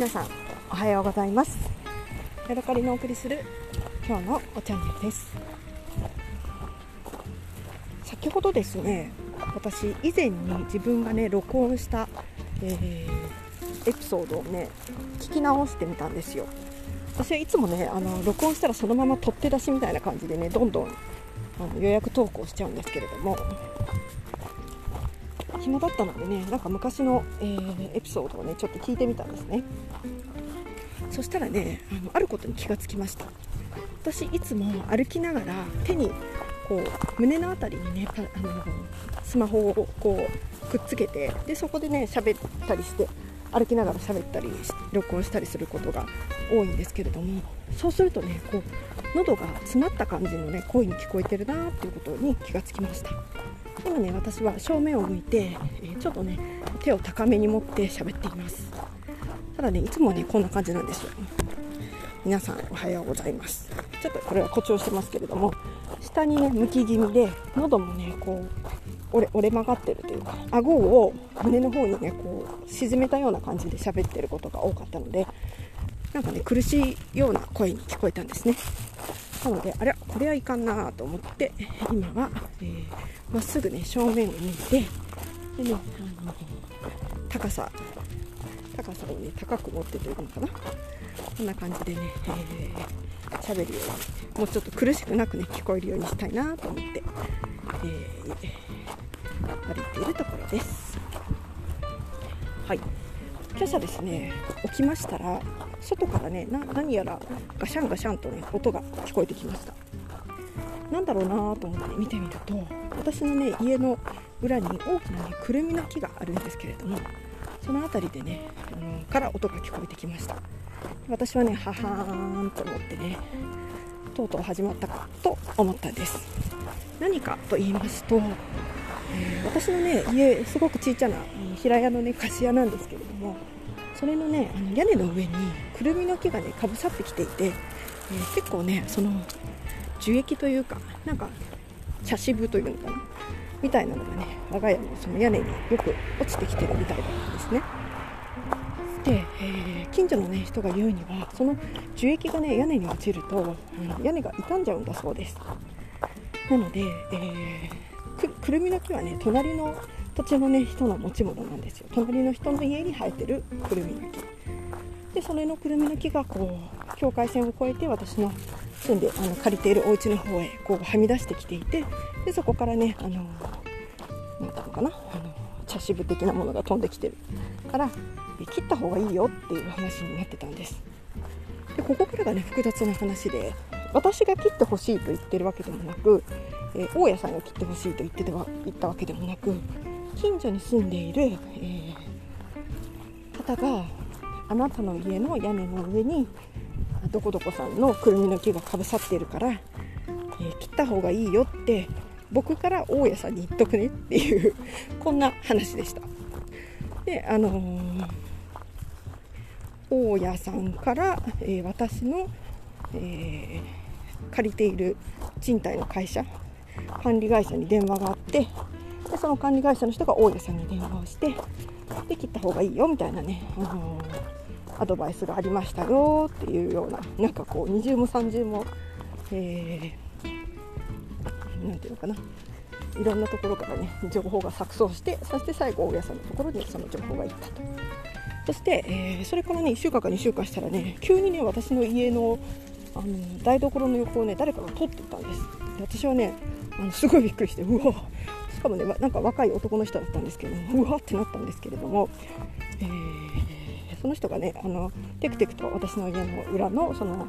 皆さんおはようございます。ヤドカリのお送りする今日のおチャンネルです。先ほどですね私以前に自分がね録音した、えー、エピソードをね聞き直してみたんですよ。私はいつもねあの録音したらそのまま取って出しみたいな感じでねどんどんあの予約投稿しちゃうんですけれども暇だったのでねなんか昔の、えー、エピソードをねちょっと聞いてみたんですね。そしたらねあのあることに気がつきました。私いつも歩きながら手にこう胸の辺りにねあのスマホをこうくっつけてでそこでね喋ったりして歩きながら喋ったり録音したりすることが多いんですけれどもそうするとねこう喉が詰まった感じのね声に聞こえてるなっていうことに気がつきました。今ね私は正面を向いて、え、ちょっとね手を高めに持って喋っています。ただねいつもねこんな感じなんですよ。皆さんおはようございます。ちょっとこれは誇張してますけれども下にね向き気味で喉もねこう折れ折れ曲がってるというか顎を胸の方にねこう沈めたような感じで喋ってることが多かったのでなんかね苦しいような声に聞こえたんですね。なのであれこれはいかんなと思って今は、えー、まっすぐね正面を向いてでねあの高さ高さをね高く持ってというのかな。こんな感じでね喋、えー、るようにもうちょっと苦しくなくね聞こえるようにしたいなと思って、えー、歩いているところです。はい。今朝ですね。起きましたら外からね何やらガシャンガシャンとね音が聞こえてきました。なんだろうなと思って見てみると私のね家の裏に大きなねくるみの木があるんですけれどもその辺りでね、あのから音が聞こえてきました。私はねははーんと思ってねとうとう始まったかと思ったんです。何かと言いますと、えー、私のね家すごく小さな平屋のね貸し屋なんですけれどもそれのねあの屋根の上にくるみの木がねかぶさってきていて、えー、結構ねその樹液というかなんか茶渋というのかなみたいなのがね我が家のその屋根によく落ちてきてるみたいだったんですね。で、えー、近所の、ね、人が言うにはその樹液がね屋根に落ちると、うん、屋根が傷んじゃうんだそうです。なので、えー、くるみの木はね隣の土地の、ね、人の持ち物なんですよ。隣の人の家に生えてるくるみの木。でそれのくるみの木がこう境界線を越えて私の住んであの借りているお家の方へこうはみ出してきていてでそこからねあのなんていうのかなあの茶渋的なものが飛んできてるから切った方がいいよっていう話になってたんです。でここからがね複雑な話で私が切ってほしいと言ってるわけでもなく、えー、大家さんが切ってほしいと言っては言ったわけでもなく近所に住んでいる、えー、方があなたの家の屋根の上にどこどこさんのくるみの木がかぶさっているから、えー、切った方がいいよって僕から大家さんに言っとくねっていうこんな話でした。であのー、大家さんから、え、私の、え、借りている賃貸の会社管理会社に電話があってでその管理会社の人が大家さんに電話をしてで切った方がいいよみたいなね、あのーアドバイスがありましたよっていうようななんかこう二重も三重も、えー、ていうのかな。いろんなところからね情報が錯綜してそして最後大家さんのところにその情報がいったと。そして、えー、それからね1週間か2週間したらね急にね私の家のあの台所の横をね誰かが通っていったんです。で私はねあのすごいびっくりしてうわ。しかもねなんか若い男の人だったんですけどうわってなったんですけれども、えーその人がねあのテクテクと私の家の裏のその、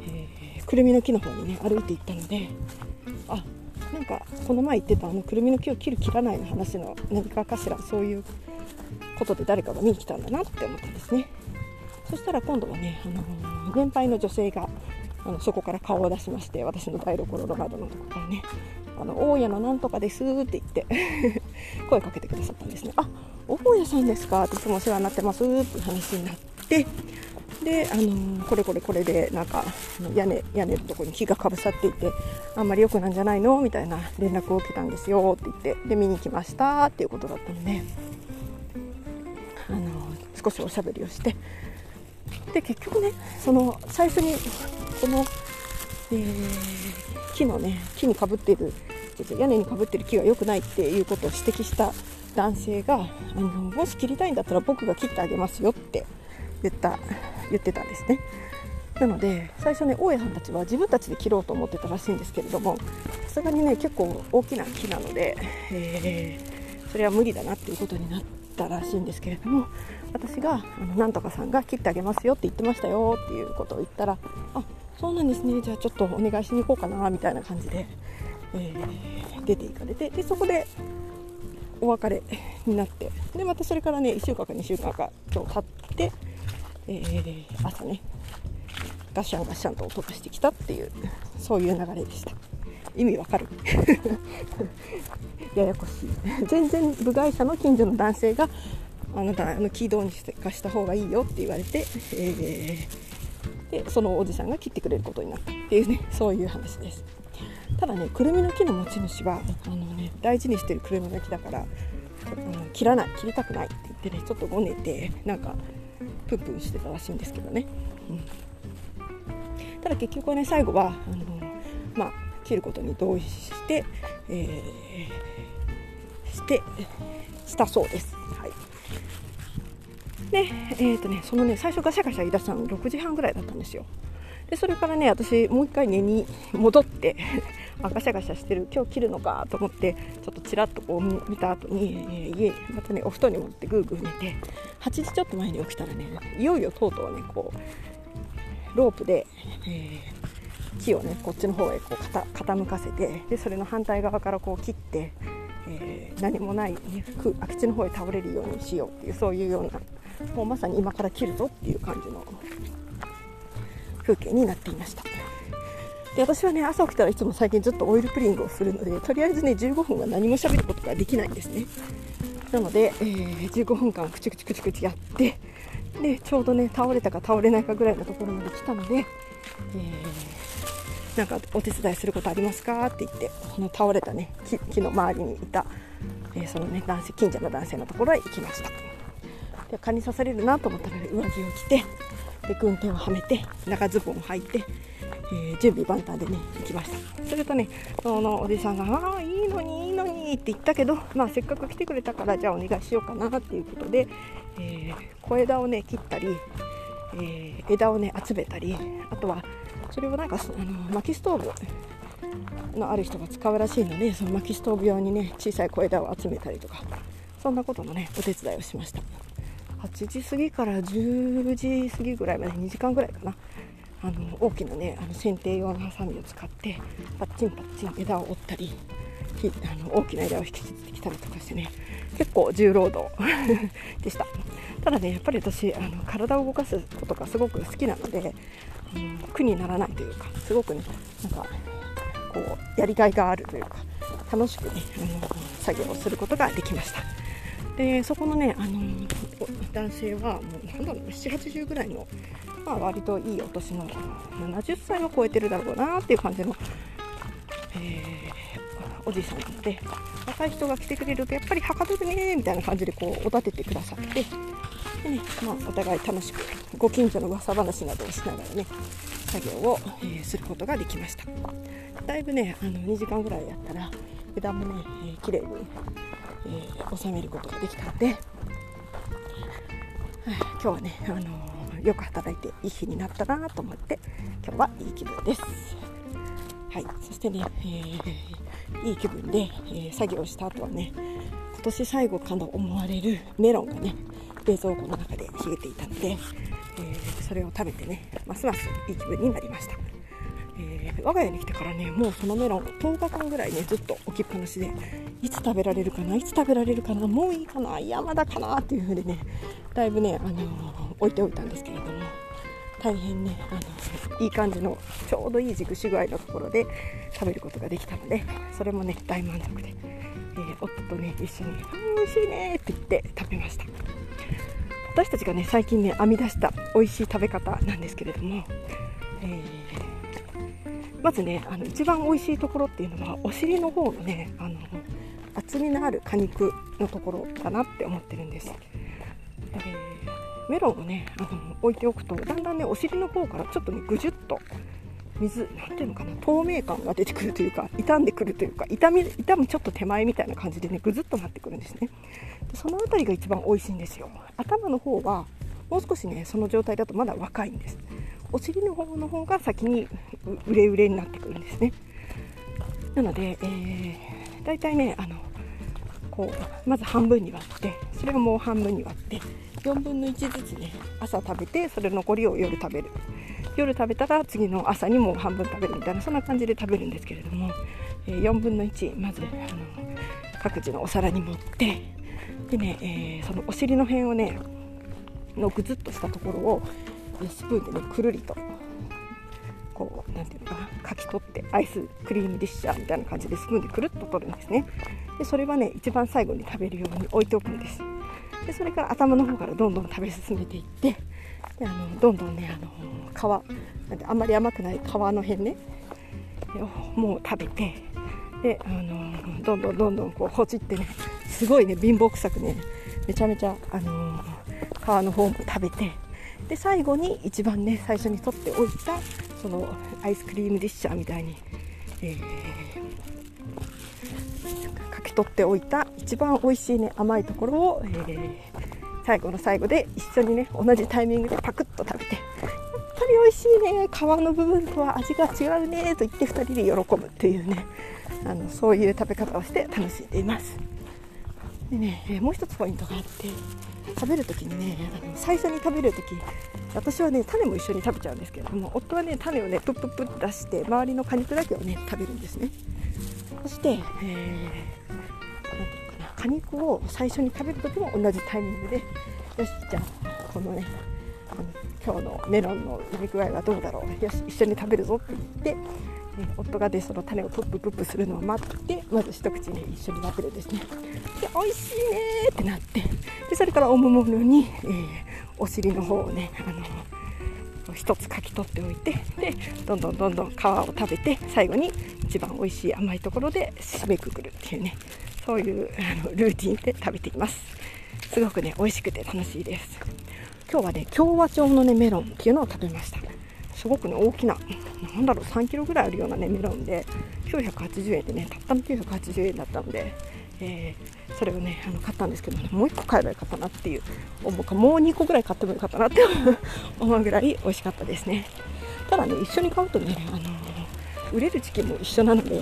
えー、くるみの木の方にね歩いていったのであなんかこの前言ってたあのくるみの木を切る切らないの話の何かかしらそういうことで誰かが見に来たんだなって思ったんですね。そしたら今度はね、あの年配の女性があのそこから顔を出しまして私の台所の窓のとこからね。あの大家のなんとかですって言って 声かけてくださったんですね。あ大家さんですか？っていつもお世話になってますって話になってで、あのー、これこれこれでなんか屋根屋根のとこに木がかぶさっていてあんまり良くなんじゃないの？みたいな連絡を受けたんですよって言ってで見に来ましたっていうことだったので、あのー、少しおしゃべりをしてで結局ねその最初にこの、えー、木のね木にかぶってる屋根にかぶってる木が良くないっていうことを指摘した男性があのもし切りたいんだったら僕が切ってあげますよって言った言ってたんですね。なので最初ね大家さんたちは自分たちで切ろうと思ってたらしいんですけれどもさすがにね結構大きな木なので、えー、それは無理だなっていうことになったらしいんですけれども私があのなんとかさんが切ってあげますよって言ってましたよっていうことを言ったらあそうなんですね。じゃあちょっとお願いしに行こうかなみたいな感じで、えー、出ていかれてでそこでお別れになってでまたそれからね1週間か2週間か今日経って、えー、朝ねガシャンガシャンと音がしてきたっていうそういう流れでした。意味わかる。ややこしい。全然部外者の近所の男性があなたあの軌道にかした方がいいよって言われて、えー、でそのおじさんが切ってくれることになったっていうねそういう話です。ただねくるみの木の持ち主はあの、ね、大事にしてるくるみの木だから、うん、切らない切りたくないって言ってねちょっとごねてなんかプンプンしてたらしいんですけどね、うん、ただ結局はね最後はあの、まあ、切ることに同意して、えー、してしたそうです。はいでえーとね、そのね最初ガシャガシャ言い出したの6時半ぐらいだったんですよ。でそれからね私もう一回寝に戻って あガシャガシャしてる今日切るのかと思ってちょっとちらっとこう見た後に、えー、家またねお布団に戻ってぐーぐー寝て8時ちょっと前に起きたらねいよいよとうとうねこうロープで、えー、木をねこっちの方へこう傾かせてでそれの反対側からこう切って、えー、何もない、ね、空き地の方へ倒れるようにしようっていうそういうようなもうまさに今から切るぞっていう感じの風景になっていました。で私はね朝起きたらいつも最近ずっとオイルプリングをするのでとりあえずね15分は何も喋ることができないんですね。なので、えー、15分間くちくちくちくちやってでちょうどね倒れたか倒れないかぐらいのところまで来たので、えー、なんかお手伝いすることありますか？って言ってこの倒れたね木の周りにいた、えー、そのね男性近所の男性のところへ行きました。で蚊に刺されるなと思ったので上着を着てで軍手をはめて長ズボンを履いて、えー、準備万端でね行きました。するとねそのおじさんが「ああいいのにいいのに」って言ったけど、まあ、せっかく来てくれたからじゃあお願いしようかなっていうことで、えー、小枝をね切ったり、えー、枝をね集めたりあとはそれをなんかあの薪ストーブのある人が使うらしいのでその薪ストーブ用にね小さい小枝を集めたりとかそんなことのねお手伝いをしました。8時過ぎから10時過ぎぐらいまで2時間ぐらいかなあの大きなねあの剪定用のハサミを使ってパッチンパッチン枝を折ったりあの大きな枝を引き切ってきたりとかしてね結構重労働 でしたただねやっぱり私あの体を動かすことがすごく好きなので苦にならないというかすごくねなんかこうやりがいがあるというか楽しくねあの作業をすることができました。でそこのね、あの男性はもうなんだろう780ぐらいの、まあ、割といいお年の70歳は超えてるだろうなっていう感じの、えー、おじいさんなので若い人が来てくれるとやっぱりはかどるねみたいな感じでこうおだててくださってで、ねまあ、お互い楽しくご近所の噂話などをしながらね作業を、えー、することができましただいぶねあの2時間ぐらいやったら枝もね、えー、綺麗にえー、収めることができたので、はい、今日はね、あのー、よく働いていい日になったなと思って今日はいい気分です。はい、そしてね、えー、いい気分で、え作業した後はね今年最後かと思われるメロンがね冷蔵庫の中で冷えていたので、えそれを食べてねますますいい気分になりました。えー、我が家に来てからねもうそのメロン10日間ぐらいねずっと置きっぱなしでいつ食べられるかないつ食べられるかなもういいかないやまだかなっていう風でねだいぶね、あのー、置いておいたんですけれども大変ね、あのいい感じのちょうどいい熟し具合のところで食べることができたのでそれもね大満足で、えー、夫とね一緒に「美味しいね」って言って食べました私たちがね最近ね編み出した美味しい食べ方なんですけれども、えーまずねあの一番美味しいところっていうのはお尻の方のねあの厚みのある果肉のところかなって思ってるんです、えー、メロンをねあの置いておくとだんだんねお尻の方からちょっとねぐじゅっと水なんていうのかな透明感が出てくるというか傷んでくるというか痛み痛むちょっと手前みたいな感じでねぐずっとなってくるんですね。でその辺りが一番美味しいんですよ。頭の方はもう少しねその状態だとまだ若いんです。お尻の方の方が先にうれうれになってくるんですね。なので、えー、大体ねあのこうまず半分に割ってそれをもう半分に割って4分の1ずつね朝食べてそれ残りを夜食べる。夜食べたら次の朝にもう半分食べるみたいなそんな感じで食べるんですけれども、えー、4分の1まずあの各自のお皿に盛ってでね、えー、そのお尻の辺をねのぐずっとしたところをスプーンでねくるりとこうなんていうのかなかき取ってアイスクリームディッシャーみたいな感じでスプーンでくるっと取るんですね。でそれはね一番最後に食べるように置いておくんです。でそれから頭の方からどんどん食べ進めていってあのどんどんねあの皮あんまり甘くない皮の辺ねもう食べてであのどんどんどんどんこうほじってねすごいね貧乏くさくねめちゃめちゃあの皮の方も食べてで最後に一番ね最初に取っておいたそのアイスクリームディッシャーみたいに、えー、かき取っておいた一番美味しいね甘いところを、えー、最後の最後で一緒にね同じタイミングでパクッと食べてやっぱり美味しいね皮の部分とは味が違うねと言って2人で喜ぶっていうねあのそういう食べ方をして楽しんでいます。でね、えもう一つポイントがあって食べる時にねあの最初に食べる時私はね種も一緒に食べちゃうんですけれども夫はね種をねプップップッ出して周りの果肉だけをね食べるんですね。そして、えー、果肉を最初に食べる時も同じタイミングで。よしじゃあこのねあの今日のメロンの入り具合はどうだろう。よし一緒に食べるぞって言ってね、夫がでその種をプッププップするのを待ってまず一口ね一緒に食べるんですね。で美味しいねってなってでそれからおもむろに、えー、お尻の方をねあの一つかき取っておいてでどんどんどんどん皮を食べて最後に一番美味しい甘いところで締めくくるっていうね。そういうあのルーティンで食べています。すごくね美味しくて楽しいです。今日はね共和町のねメロンっていうのを食べました。すごくね大きななんだろう3キロぐらいあるようなねメロンで980円でねたったの980円だったので、えー、それをねあの買ったんですけど、ね、もう1個買えばよかったなっていう思うかもう2個ぐらい買ってもよかったなって思うぐらい美味しかったですね。ただね一緒に買うとね、あのー、売れる時期も一緒なのでも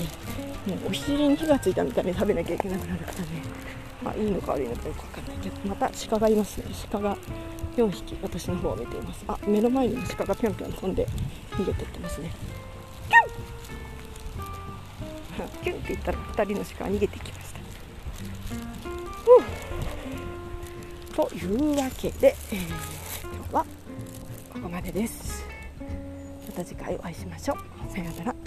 うお尻に火がついたみたいに食べなきゃいけなくなるからね。まあいいのか悪いのかよくわかんないけどまた鹿がいますね。鹿が4匹私の方を見ています。あ目の前に鹿がぴょんぴょん飛んで逃げていってますね。キュン！キュン！って言ったら2人の鹿が逃げてきました。というわけで、えー、今日はここまでです。また次回お会いしましょう。さようなら。